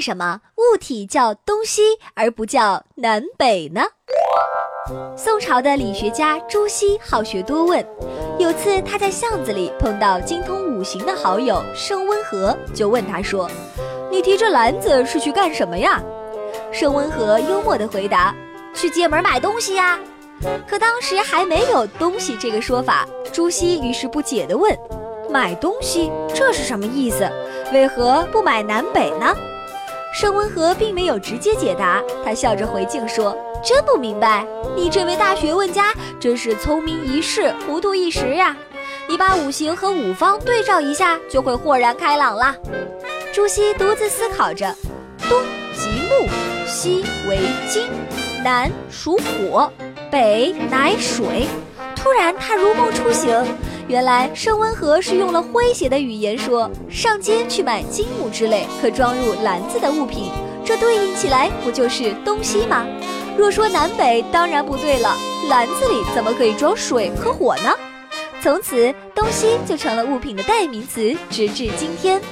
为什么物体叫东西而不叫南北呢？宋朝的理学家朱熹好学多问，有次他在巷子里碰到精通五行的好友盛温和，就问他说：“你提着篮子是去干什么呀？”盛温和幽默地回答：“去街门买东西呀。”可当时还没有“东西”这个说法，朱熹于是不解地问：“买东西这是什么意思？为何不买南北呢？”盛温和并没有直接解答，他笑着回敬说：“真不明白，你这位大学问家真是聪明一世，糊涂一时呀！你把五行和五方对照一下，就会豁然开朗了。”朱熹独自思考着：东即木，西为金，南属火，北乃水。突然，他如梦初醒。原来盛温和是用了诙谐的语言说，上街去买金木之类可装入篮子的物品，这对应起来不就是东西吗？若说南北，当然不对了，篮子里怎么可以装水和火呢？从此，东西就成了物品的代名词，直至今天。